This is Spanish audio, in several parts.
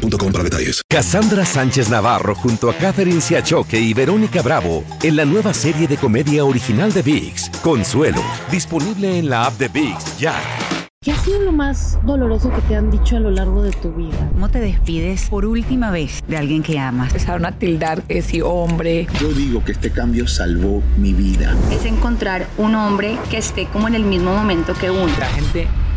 boostmobile.com para detalles. Cassandra Sánchez Navarro junto a Catherine Siachoque y Verónica Bravo en la nueva serie de comedia original de VIX, Consuelo, disponible en la app de VIX ya. ¿Qué ha sido lo más doloroso que te han dicho a lo largo de tu vida? ¿Cómo te despides por última vez de alguien que amas? Empezaron a tildar que si hombre. Yo digo que este cambio salvó mi vida. Es encontrar un hombre que esté como en el mismo momento que uno. La gente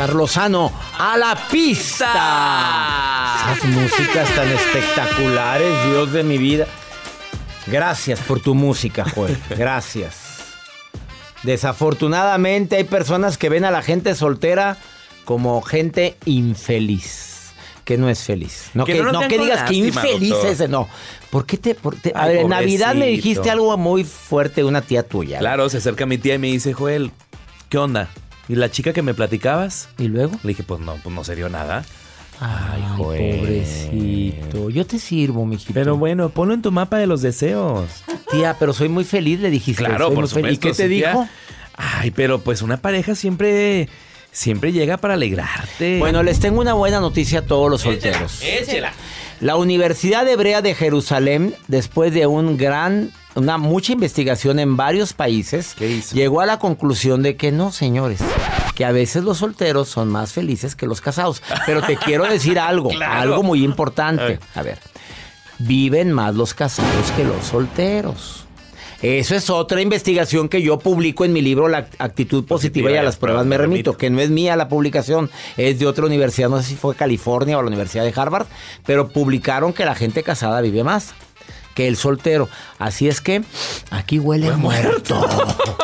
César Lozano, a la pista. Esas músicas tan espectaculares, Dios de mi vida. Gracias por tu música, Joel. Gracias. Desafortunadamente hay personas que ven a la gente soltera como gente infeliz. Que no es feliz. No que, no, que digas que infeliz es ese, no. ¿Por qué te.? por- te- a ver, en Navidad me dijiste algo muy fuerte de una tía tuya. Claro, se acerca mi tía y me dice, Joel, ¿qué onda? ¿Y la chica que me platicabas? ¿Y luego? Le dije, pues no, pues no se dio nada. Ay, pobrecito. Yo te sirvo, mijito. Pero bueno, ponlo en tu mapa de los deseos. Tía, pero soy muy feliz, le dijiste. Claro, soy por supuesto. ¿Y qué te sí, dijo? Ay, pero pues una pareja siempre, siempre llega para alegrarte. Bueno, les tengo una buena noticia a todos los solteros. Échela. La Universidad Hebrea de Jerusalén, después de un gran, una mucha investigación en varios países, llegó a la conclusión de que no, señores, que a veces los solteros son más felices que los casados. Pero te quiero decir algo, Claro. algo muy importante. A ver, viven más los casados que los solteros. Eso es otra investigación que yo publico en mi libro La actitud positiva y a las pruebas me remito, que no es mía la publicación, es de otra universidad, no sé si fue California o la Universidad de Harvard, pero publicaron que la gente casada vive más que el soltero. Así es que aquí huele a muerto.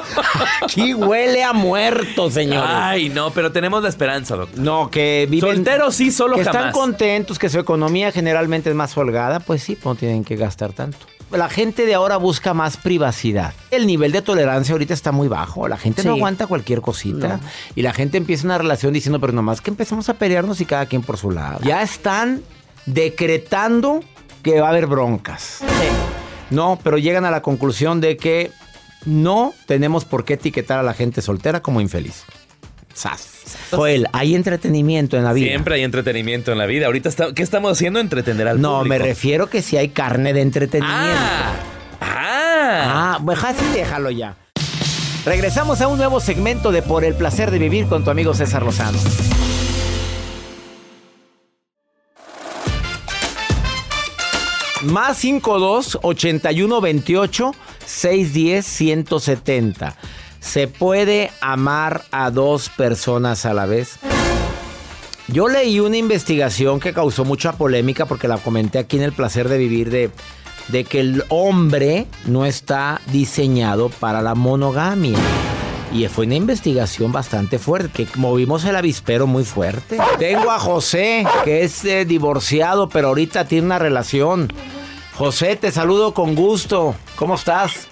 aquí huele a muerto, señores. Ay, no, pero tenemos la esperanza, doctor. No, que viven. Solteros sí, solo que están contentos, que su economía generalmente es más holgada, pues sí, no tienen que gastar tanto. La gente de ahora busca más privacidad. El nivel de tolerancia ahorita está muy bajo. La gente no aguanta cualquier cosita. Y la gente empieza una relación diciendo, pero nomás que empezamos a pelearnos y cada quien por su lado. Ya están decretando que va a haber broncas. No, pero llegan a la conclusión de que no tenemos por qué etiquetar a la gente soltera como infeliz. Sas. Joel, hay entretenimiento en la vida. Siempre hay entretenimiento en la vida. Ahorita, está- ¿qué estamos haciendo? Entretener al No, público. me refiero que si hay carne de entretenimiento. Ah, pues así déjalo ya. Regresamos a un nuevo segmento de Por el placer de vivir con tu amigo César Lozano. Más 52 81 28 610 170. ¿Se puede amar a dos personas a la vez? Yo leí una investigación que causó mucha polémica porque la comenté aquí en El Placer de Vivir de, de que el hombre no está diseñado para la monogamia. Y fue una investigación bastante fuerte, que movimos el avispero muy fuerte. Tengo a José, que es eh, divorciado, pero ahorita tiene una relación. José, te saludo con gusto. ¿Cómo estás?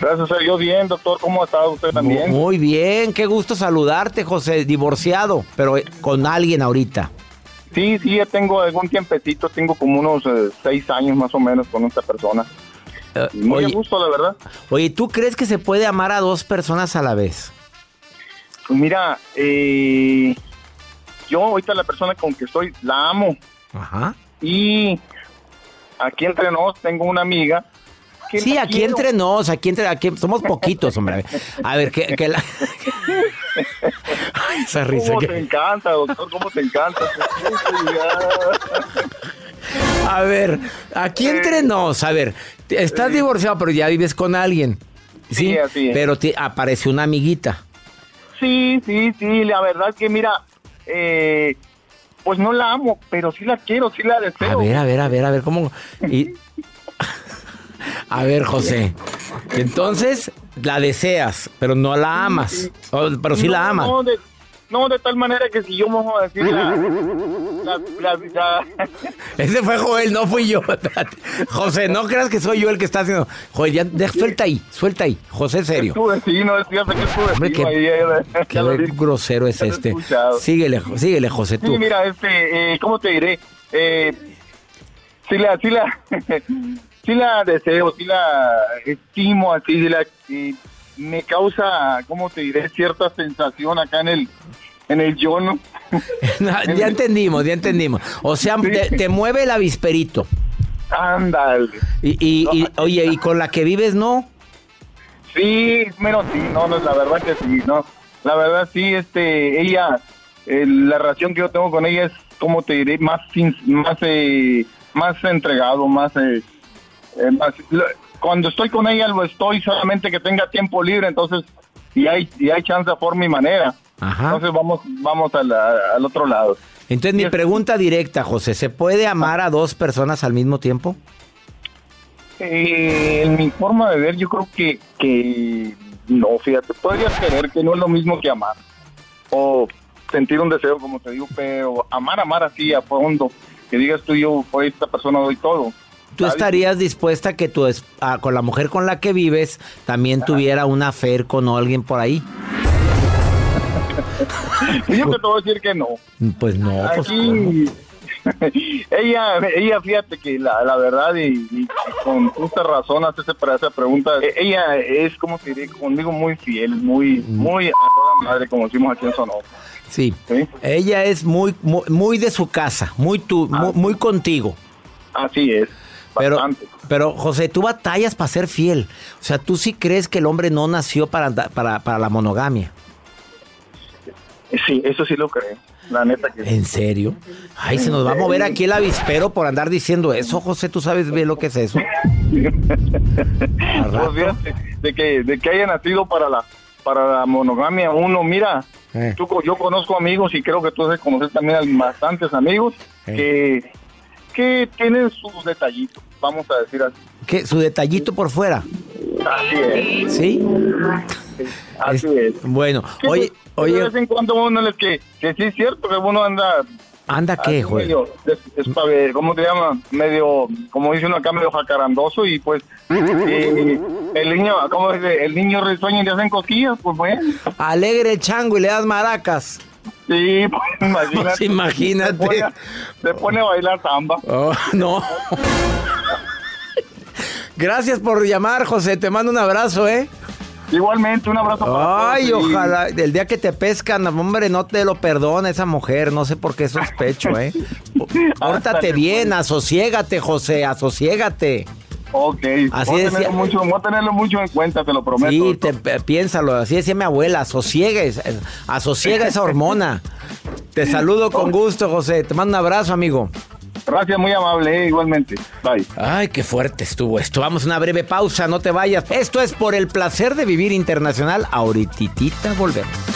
Gracias a Dios, bien, doctor. ¿Cómo estado usted también? Muy bien, qué gusto saludarte, José. Divorciado, pero eh, con alguien ahorita. Sí, sí, ya tengo algún tiempecito. Tengo como unos eh, seis años más o menos con esta persona. Muy oye- a gusto, la verdad. Oye, ¿tú crees que se puede amar a dos personas a la vez? Pues mira, eh, yo ahorita la persona con que estoy la amo. Ajá. Y aquí entre nos tengo una amiga que Sí, aquí quiero. entre nos, aquí entre, aquí somos poquitos, hombre. A ver, que, que la... Ay, esa risa ¿Cómo que- te encanta, doctor? ¿Cómo te encanta? A ver, aquí entre nos, a ver, estás divorciado, pero ya vives con alguien. Sí, Sí, así es. pero te apareció una amiguita. Sí, sí, sí, la verdad que mira, eh, pues no la amo, pero sí la quiero, sí la deseo. A ver, a ver, a ver, a ver, ¿cómo? Y... A ver, José. Entonces, la deseas, pero no la amas. O- pero sí No, la amas. No de, no, de tal manera que si yo vamos a decir la... la- la- Ese fue Joel, no fui yo. José, no creas que soy yo el que está haciendo. Joel, ya, de- suelta ahí, suelta ahí. José, serio. que Hombre, qué- ahí, eh, Qué lo dije. grosero es este. escuchado. Síguele, síguele, José, tú. Sí, mira, este, eh, ¿cómo te diré? Eh, sí la, sí la, sí la deseo, sí la estimo, así, sí la, y me causa, ¿cómo te diré? Cierta sensación acá en el, en el yo, ¿no? ya entendimos, ya entendimos. O sea, te, te mueve el avisperito. Ándale. Y, y- y, oye, ¿y con la que vives no? Sí, menos sí, no, no, la verdad que sí, no. La verdad sí, este, ella, eh, la relación que yo tengo con ella es, ¿cómo te diré? Más, más, eh, más entregado, más, eh, eh, más- lo- cuando estoy con ella lo estoy solamente que tenga tiempo libre, entonces, y hay, y hay chance por mi manera. Ajá. Entonces vamos, vamos al, al otro lado. Entonces, mi pregunta directa, José, ¿se puede amar a dos personas al mismo tiempo? Eh, en mi forma de ver, yo creo que, que no, fíjate, podrías querer que no es lo mismo que amar. O sentir un deseo, como te digo, pero amar, amar así a fondo, que digas tú, yo por esta persona doy todo. ¿Tú estarías dispuesta a que tu es- a- con la mujer con la que vives también tuviera una affair con alguien por ahí? Yo te voy a decir que no. Pues no, pues Aquí, ella, ella, fíjate que la, la verdad, y, y con justa razón hace esa, pregunta, e- ella es, como te diré, conmigo muy fiel, muy, muy a toda madre, como decimos aquí en Sonora. sí. Ella es muy, muy, muy de su casa, muy tú, muy, muy contigo. Así es. Pero, pero, José, tú batallas para ser fiel. O sea, tú sí crees que el hombre no nació para, para, para la monogamia. Sí, eso sí lo creo. La neta que ¿En serio? Ay, se nos va a mover aquí el avispero por andar diciendo eso, José. ¿Tú sabes bien lo que es eso? Pues fíjate, de que, de que haya nacido para la, para la monogamia, uno, mira, Eh. tú, yo conozco amigos y creo que tú debes conocer también a bastantes amigos que, que tienen sus detallitos, vamos a decir así. ¿Qué? ¿Su detallito por fuera? Así es. ¿Sí? Así es. Bueno, Que oye, de- que oye, De vez en cuando uno les que, que sí es cierto que uno anda ¿anda qué, despabe- ¿cómo te llama? Medio, como dice uno acá, medio jacarandoso y pues el niño, ¿cómo dice? El niño risueño y le hacen cosquillas, pues bueno. Alegre el chango y le das maracas. Sí, pues imagínate. Pues, imagínate. Se pone, se pone a bailar samba. Oh, no. Gracias por llamar, José. Te mando un abrazo, ¿eh? Igualmente, un abrazo para Ay, todos y- ojalá. El día que te pescan, hombre, no te lo perdona esa mujer. No sé por qué sospecho, ¿eh? Pórtate bien, asosiégate, José, asosiégate. Ok, Así voy, a tenerlo mucho, voy a tenerlo mucho en cuenta, te lo prometo. Sí, te, piénsalo. Así decía mi abuela. Asosiegues, eh, asosiega esa hormona. Te saludo con gusto, José. Te mando un abrazo, amigo. Gracias, muy amable, eh, igualmente. Bye. Ay, qué fuerte estuvo esto. Vamos a una breve pausa, no te vayas. Esto es por el placer de vivir internacional. Ahorititita volvemos.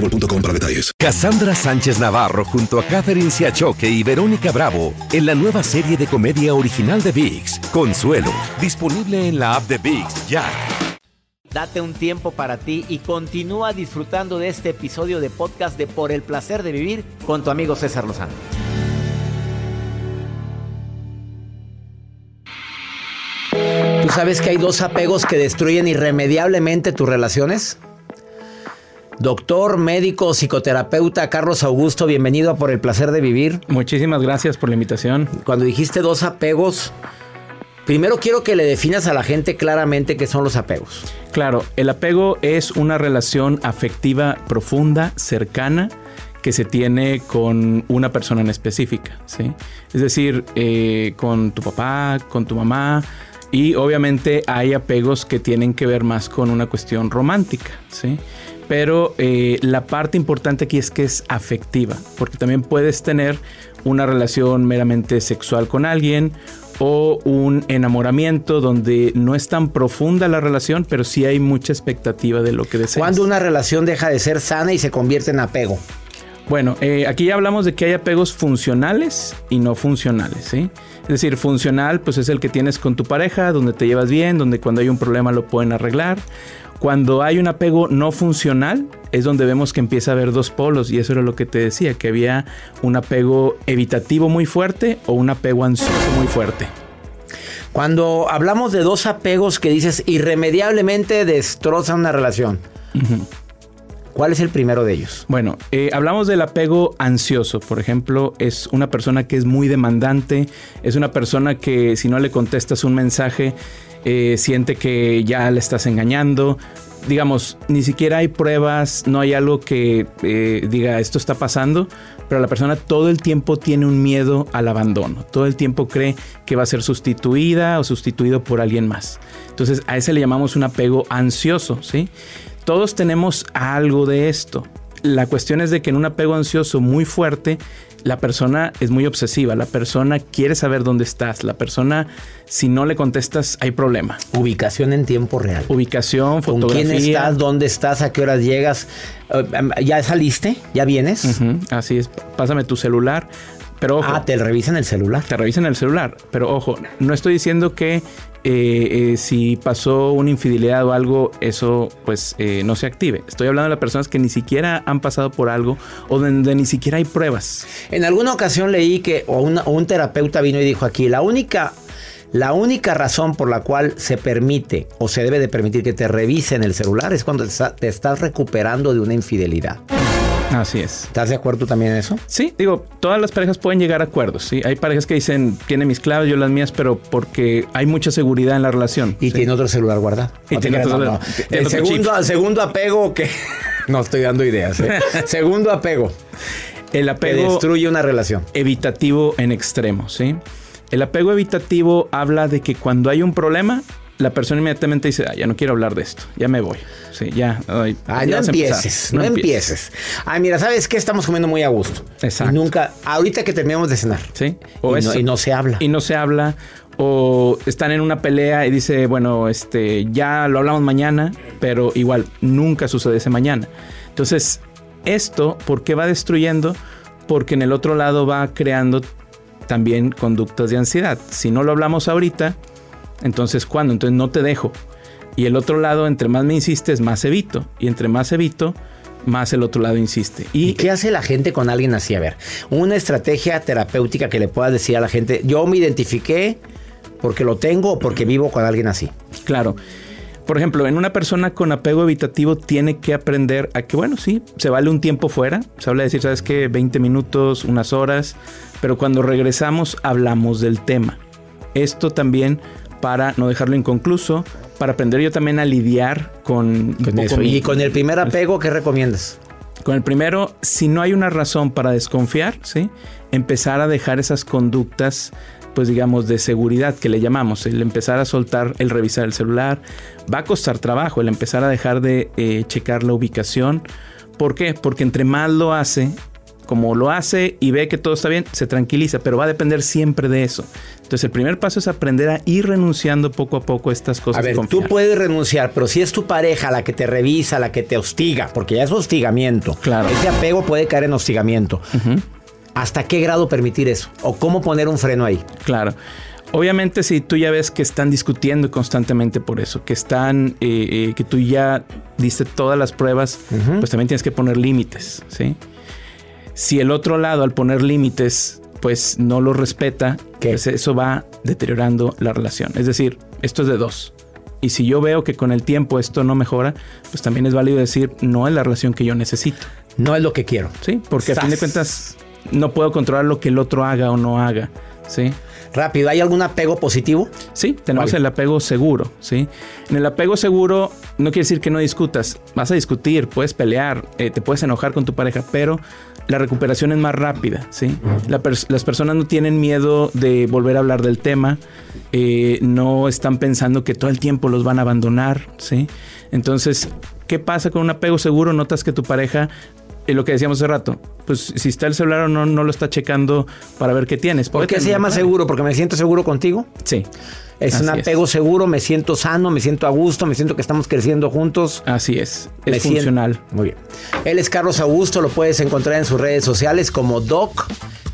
boostmobile.com para detalles. Cassandra Sánchez Navarro junto a Catherine Siachoque y Verónica Bravo en la nueva serie de comedia original de VIX, Consuelo, disponible en la app de VIX ya. Date un tiempo para ti y continúa disfrutando de este episodio de podcast de Por el placer de vivir con tu amigo César Lozano. sabes que hay dos apegos que destruyen irremediablemente tus relaciones? Doctor, médico, psicoterapeuta Carlos Augusto, bienvenido a Por el Placer de Vivir. Muchísimas gracias por la invitación. Cuando dijiste dos apegos, primero quiero que le definas a la gente claramente qué son los apegos. Claro, el apego es una relación afectiva profunda, cercana, que se tiene con una persona en específica, ¿sí? Es decir, eh, con tu papá, con tu mamá, y obviamente hay apegos que tienen que ver más con una cuestión romántica, ¿sí? Pero eh, la parte importante aquí es que es afectiva, porque también puedes tener una relación meramente sexual con alguien o un enamoramiento donde no es tan profunda la relación, pero sí hay mucha expectativa de lo que deseas. ¿Cuándo una relación deja de ser sana y se convierte en apego? Bueno, eh, aquí ya hablamos de que hay apegos funcionales y no funcionales, ¿sí? Es decir, funcional pues es el que tienes con tu pareja, donde te llevas bien, donde cuando hay un problema lo pueden arreglar. Cuando hay un apego no funcional, es donde vemos que empieza a haber dos polos, y eso era lo que te decía, que había un apego evitativo muy fuerte o un apego ansioso muy fuerte. Cuando hablamos de dos apegos que dices irremediablemente destrozan una relación, ¿cuál es el primero de ellos? Bueno, eh, hablamos del apego ansioso, por ejemplo, es una persona que es muy demandante, es una persona que si no le contestas un mensaje, eh, siente que ya le estás engañando. Digamos, ni siquiera hay pruebas, no hay algo que eh, diga esto está pasando, pero la persona todo el tiempo tiene un miedo al abandono, todo el tiempo cree que va a ser sustituida o sustituido por alguien más. Entonces a ese le llamamos un apego ansioso, ¿sí? Todos tenemos algo de esto. La cuestión es de que en un apego ansioso muy fuerte la persona es muy obsesiva, la persona quiere saber dónde estás, la persona si no le contestas hay problema. Ubicación en tiempo real. Ubicación, fotografía. ¿Con quién estás? ¿Dónde estás? ¿A qué horas llegas? Eh, em, ¿Ya saliste? ¿Ya vienes? Así es. Pásame tu celular. Pero ojo, ah, te revisan el celular. Te revisan el celular. Pero ojo, no estoy diciendo que eh, eh, si pasó una infidelidad o algo, eso pues eh, no se active. Estoy hablando de las personas que ni siquiera han pasado por algo o donde ni siquiera hay pruebas. En alguna ocasión leí que o, un terapeuta vino y dijo aquí, la única... La única razón por la cual se permite o se debe de permitir que te revisen el celular es cuando te estás recuperando de una infidelidad. Así es. ¿Estás de acuerdo también en eso? Sí, digo, todas las parejas pueden llegar a acuerdos. ¿sí? Hay parejas que dicen, tiene mis claves, yo las mías, pero porque hay mucha seguridad en la relación. Y tiene otro celular guardado. Y tiene otro, El segundo, segundo apego que... no estoy dando ideas. ¿eh? segundo apego. El apego... Que destruye una relación. Evitativo en extremo, ¿sí? El apego evitativo habla de que cuando hay un problema, la persona inmediatamente dice, ah, ya no quiero hablar de esto, ya me voy. Sí, ya. Ay, no, empieces, no, empieces, Ay, mira, ¿sabes qué? Estamos comiendo muy a gusto. Exacto. Y nunca, ahorita que terminamos de cenar. Sí. O y, no, y no se habla. Y no se habla. O están en una pelea y dice, bueno, este, ya lo hablamos mañana, pero igual, nunca sucede ese mañana. Entonces, esto, ¿por qué va destruyendo? Porque en el otro lado va creando también conductas de ansiedad. Si no lo hablamos ahorita, entonces, ¿cuándo? Entonces no te dejo. Y el otro lado, entre más me insistes, más evito. Y entre más evito, más el otro lado insiste. ¿Y, qué hace la gente con alguien así? A ver, una estrategia terapéutica que le puedas decir a la gente, yo me identifiqué porque lo tengo o porque vivo con alguien así. Claro. Por ejemplo, en una persona con apego evitativo tiene que aprender a que, bueno, sí, se vale un tiempo fuera. Se habla de decir, ¿sabes qué? 20 minutos, unas horas. Pero cuando regresamos hablamos del tema. Esto también para no dejarlo inconcluso, para aprender yo también a lidiar con, eso. Y con el primer apego, ¿qué recomiendas? Con el primero, si no hay una razón para desconfiar, ¿sí? empezar a dejar esas conductas, pues digamos, de seguridad que le llamamos, el empezar a soltar, el revisar el celular, va a costar trabajo, el empezar a dejar de eh, checar la ubicación. ¿Por qué? Porque entre más lo hace, como lo hace y ve que todo está bien, se tranquiliza, pero va a depender siempre de eso. Entonces el primer paso es aprender a ir renunciando poco a poco a estas cosas. A ver, tú puedes renunciar, pero si es tu pareja la que te revisa, la que te hostiga, porque ya es hostigamiento. Claro. Ese apego puede caer en hostigamiento. ¿Hasta qué grado permitir eso? ¿O cómo poner un freno ahí? Claro. Obviamente si tú ya ves que están discutiendo constantemente por eso, que están, eh, eh, que tú ya diste todas las pruebas, pues también tienes que poner límites, ¿sí? Si el otro lado al poner límites pues no lo respeta, pues eso va deteriorando la relación. Es decir, esto es de dos. Y si yo veo que con el tiempo esto no mejora, pues también es válido decir, no es la relación que yo necesito. No es lo que quiero. Sí, porque a fin de cuentas no puedo controlar lo que el otro haga o no haga. ¿sí? Rápido, ¿hay algún apego positivo? Sí, tenemos el apego seguro, ¿sí? En el apego seguro no quiere decir que no discutas, vas a discutir, puedes pelear, eh, te puedes enojar con tu pareja, pero la recuperación es más rápida, ¿sí? las personas no tienen miedo de volver a hablar del tema, eh, no están pensando que todo el tiempo los van a abandonar, ¿sí? Entonces, ¿qué pasa con un apego seguro? Notas que tu pareja y lo que decíamos hace rato, pues si está el celular o no, no lo está checando para ver qué tienes. ¿Por qué se llama seguro? ¿Porque me siento seguro contigo? Sí. Es un apego seguro, me siento sano, me siento a gusto, me siento que estamos creciendo juntos. Así es, es funcional. Muy bien. Él es Carlos Augusto, lo puedes encontrar en sus redes sociales como Doc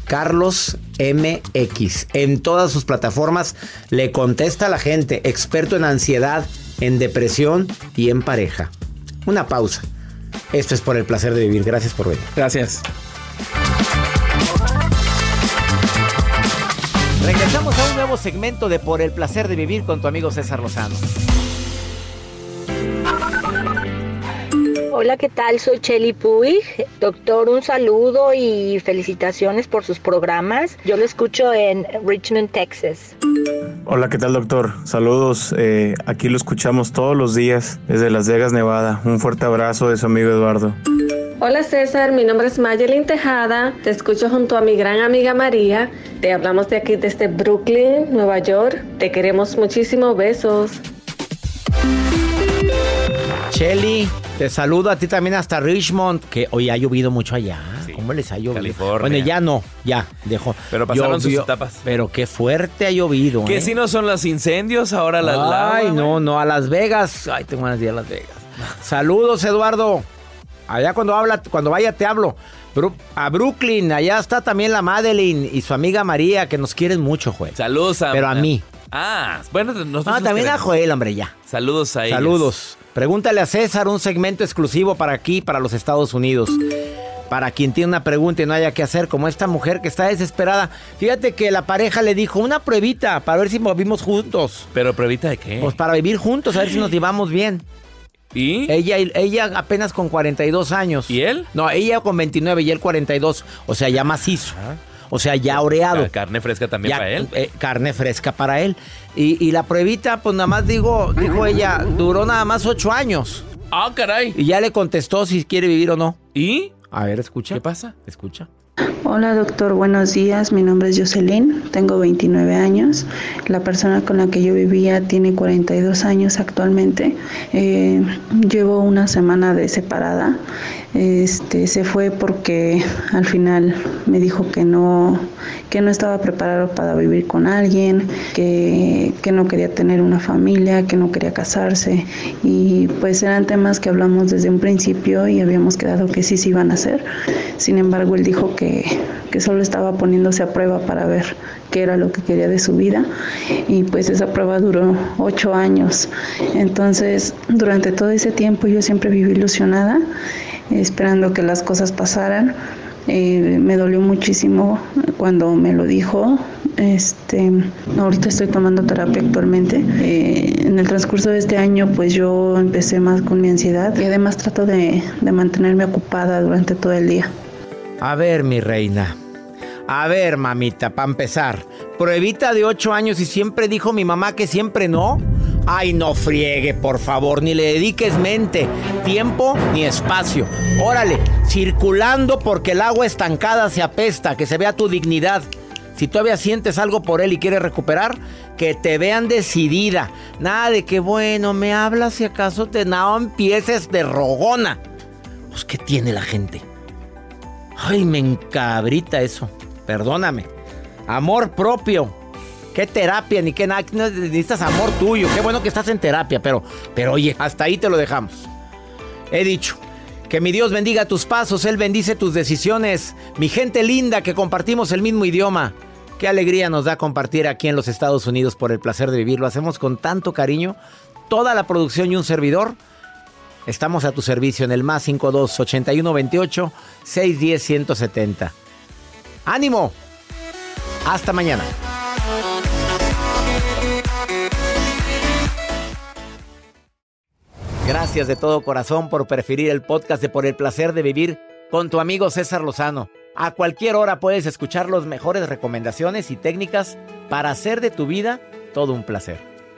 Carlos MX. En todas sus plataformas le contesta a la gente, experto en ansiedad, en depresión y en pareja. Una pausa. Esto es por el placer de vivir. Gracias por venir. Gracias. Regresamos a nuevo segmento de Por el placer de vivir con tu amigo César Lozano. Hola, ¿qué tal? Soy Chelly Puig. Doctor, un saludo y felicitaciones por sus programas. Yo lo escucho en Richmond, Texas. Hola, ¿qué tal, doctor? Saludos. Eh, aquí lo escuchamos todos los días desde Las Vegas, Nevada. Un fuerte abrazo de su amigo Eduardo. Hola César, mi nombre es Mayelin Tejada, te escucho junto a mi gran amiga María, te hablamos de aquí desde Brooklyn, Nueva York, te queremos muchísimo, besos. Shelly, te saludo a ti también hasta Richmond, que hoy ha llovido mucho allá. ¿Cómo les ha llovido? California. Bueno, ya no, ya dejó. Pero pasaron sus etapas. Pero qué fuerte ha llovido. Que ¿eh? si no son los incendios, ahora las Ay, no, no, a Las Vegas. Ay, tengo ganas de ir a Las Vegas. Saludos, Eduardo. Allá cuando habla, cuando vaya te hablo. A Brooklyn, allá está también la Madeline y su amiga María, que nos quieren mucho, Joel. Saludos a Pero a mí. Ah, bueno, nosotros. Ah, también a Joel, hombre, ya. Saludos a ellos. Saludos. Pregúntale a César un segmento exclusivo para aquí, para los Estados Unidos. Para quien tiene una pregunta y no haya que hacer, como esta mujer que está desesperada. Fíjate que la pareja le dijo una pruebita para ver si vivimos juntos. ¿Pero pruebita de qué? Pues para vivir juntos, a ver si nos llevamos bien. ¿Y? Ella, ella apenas con 42 años. ¿Y él? No, ella con 29 y él 42. O sea, ya macizo. O sea, ya oreado. Carne fresca también Ya, para él. eh, carne fresca para él. Y, y la pruebita, pues nada más digo, dijo ella, duró nada más ocho años. Ah, caray. Y ya le contestó si quiere vivir o no. ¿Y? A ver, escucha. ¿Qué pasa? Escucha. Hola doctor, buenos días. Mi nombre es Jocelyn, tengo 29 años. La persona con la que yo vivía tiene 42 años actualmente. Eh, llevo una semana de separada. Este, se fue porque al final me dijo que no, que no estaba preparado para vivir con alguien, que, que no quería tener una familia, que no quería casarse. Y pues eran temas que hablamos desde un principio y habíamos quedado que sí se iban a hacer. Sin embargo, él dijo que, que solo estaba poniéndose a prueba para ver qué era lo que quería de su vida y pues esa prueba duró ocho años. Entonces, durante todo ese tiempo yo siempre viví ilusionada, esperando que las cosas pasaran. Eh, me dolió muchísimo cuando me lo dijo. Este, ahorita estoy tomando terapia actualmente. Eh, en el transcurso de este año, pues yo empecé más con mi ansiedad y además trato de, de mantenerme ocupada durante todo el día. A ver, mi reina. A ver, mamita, para empezar. Pruebita de ocho años y siempre dijo mi mamá que siempre no. Ay, no friegue, por favor, ni le dediques mente, tiempo ni espacio. Órale, circulando porque el agua estancada se apesta, que se vea tu dignidad. Si todavía sientes algo por él y quieres recuperar, que te vean decidida. Nada de que, bueno, me hablas si acaso te no empieces de rogona. Pues, ¿qué tiene la gente? Ay, me encabrita eso. Perdóname. Amor propio. Qué terapia, ni qué nada. Necesitas amor tuyo. Qué bueno que estás en terapia, pero, pero oye, hasta ahí te lo dejamos. He dicho. Que mi Dios bendiga tus pasos, Él bendice tus decisiones. Mi gente linda que compartimos el mismo idioma. Qué alegría nos da compartir aquí en los Estados Unidos por el placer de vivir. Lo hacemos con tanto cariño. Toda la producción y un servidor. Estamos a tu servicio en el más 52 81 28 610 170. ¡Ánimo! Hasta mañana. Gracias de todo corazón por preferir el podcast de Por el placer de vivir con tu amigo César Lozano. A cualquier hora puedes escuchar las mejores recomendaciones y técnicas para hacer de tu vida todo un placer.